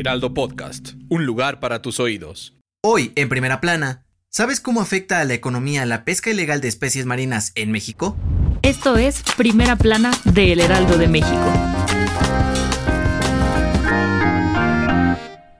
Heraldo Podcast, un lugar para tus oídos. Hoy, en primera plana, ¿sabes cómo afecta a la economía la pesca ilegal de especies marinas en México? Esto es Primera Plana de El Heraldo de México.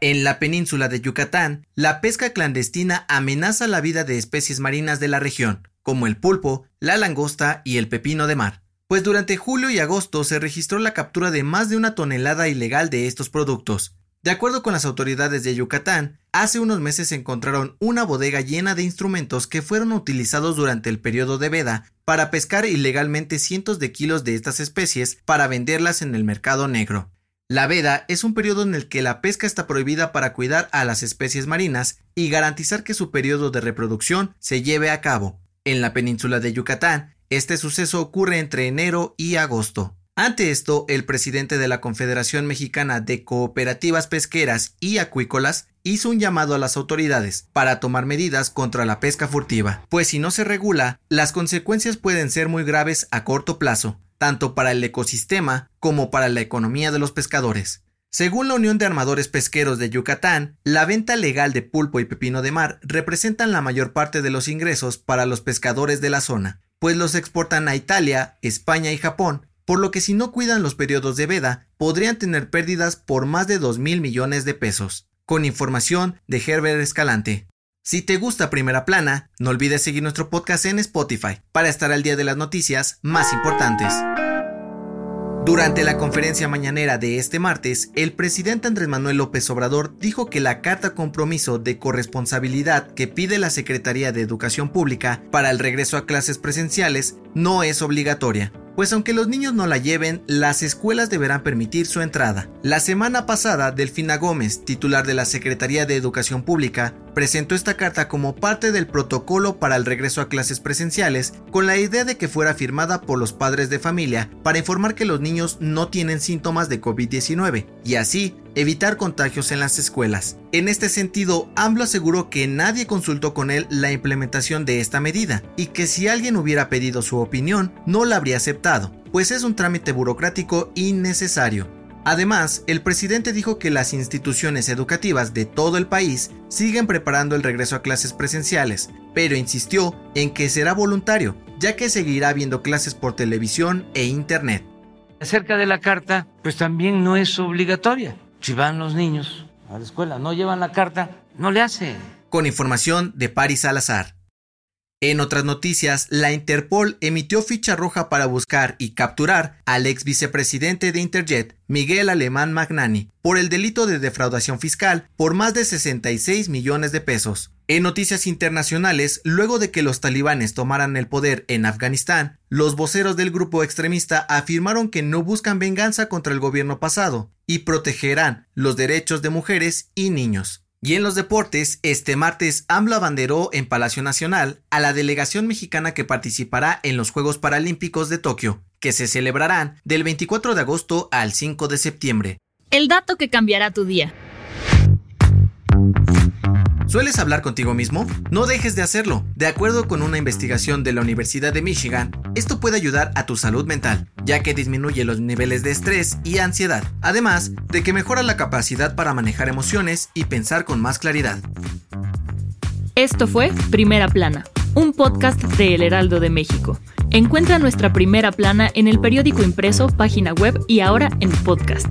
En la península de Yucatán, la pesca clandestina amenaza la vida de especies marinas de la región, como el pulpo, la langosta y el pepino de mar. Pues durante julio y agosto se registró la captura de más de una tonelada ilegal de estos productos. De acuerdo con las autoridades de Yucatán, hace unos meses se encontraron una bodega llena de instrumentos que fueron utilizados durante el periodo de veda para pescar ilegalmente cientos de kilos de estas especies para venderlas en el mercado negro. La veda es un periodo en el que la pesca está prohibida para cuidar a las especies marinas y garantizar que su periodo de reproducción se lleve a cabo. En la península de Yucatán, este suceso ocurre entre enero y agosto. Ante esto, el presidente de la Confederación Mexicana de Cooperativas Pesqueras y Acuícolas hizo un llamado a las autoridades para tomar medidas contra la pesca furtiva, pues si no se regula, las consecuencias pueden ser muy graves a corto plazo, tanto para el ecosistema como para la economía de los pescadores. Según la Unión de Armadores Pesqueros de Yucatán, la venta legal de pulpo y pepino de mar representan la mayor parte de los ingresos para los pescadores de la zona, pues los exportan a Italia, España y Japón, por lo que si no cuidan los periodos de veda, podrían tener pérdidas por más de 2 mil millones de pesos. Con información de Herbert Escalante. Si te gusta Primera Plana, no olvides seguir nuestro podcast en Spotify para estar al día de las noticias más importantes. Durante la conferencia mañanera de este martes, el presidente Andrés Manuel López Obrador dijo que la carta compromiso de corresponsabilidad que pide la Secretaría de Educación Pública para el regreso a clases presenciales no es obligatoria, pues aunque los niños no la lleven, las escuelas deberán permitir su entrada. La semana pasada, Delfina Gómez, titular de la Secretaría de Educación Pública, presentó esta carta como parte del protocolo para el regreso a clases presenciales, con la idea de que fuera firmada por los padres de familia para informar que los niños no tienen síntomas de COVID-19 y así evitar contagios en las escuelas. En este sentido, AMLO aseguró que nadie consultó con él la implementación de esta medida y que si alguien hubiera pedido su opinión, no la habría aceptado, pues es un trámite burocrático innecesario. Además, el presidente dijo que las instituciones educativas de todo el país siguen preparando el regreso a clases presenciales, pero insistió en que será voluntario, ya que seguirá habiendo clases por televisión e internet. Acerca de la carta, pues también no es obligatoria. Si van los niños a la escuela, no llevan la carta, no le hace. Con información de Paris Salazar. En otras noticias, la Interpol emitió ficha roja para buscar y capturar al ex vicepresidente de Interjet, Miguel Alemán Magnani, por el delito de defraudación fiscal por más de 66 millones de pesos. En noticias internacionales, luego de que los talibanes tomaran el poder en Afganistán, los voceros del grupo extremista afirmaron que no buscan venganza contra el gobierno pasado y protegerán los derechos de mujeres y niños. Y en los deportes, este martes AMLO abanderó en Palacio Nacional a la delegación mexicana que participará en los Juegos Paralímpicos de Tokio, que se celebrarán del 24 de agosto al 5 de septiembre. El dato que cambiará tu día. ¿Sueles hablar contigo mismo? No dejes de hacerlo. De acuerdo con una investigación de la Universidad de Michigan, esto puede ayudar a tu salud mental, ya que disminuye los niveles de estrés y ansiedad, además de que mejora la capacidad para manejar emociones y pensar con más claridad. Esto fue Primera Plana, un podcast de El Heraldo de México. Encuentra nuestra primera plana en el periódico impreso, página web y ahora en podcast.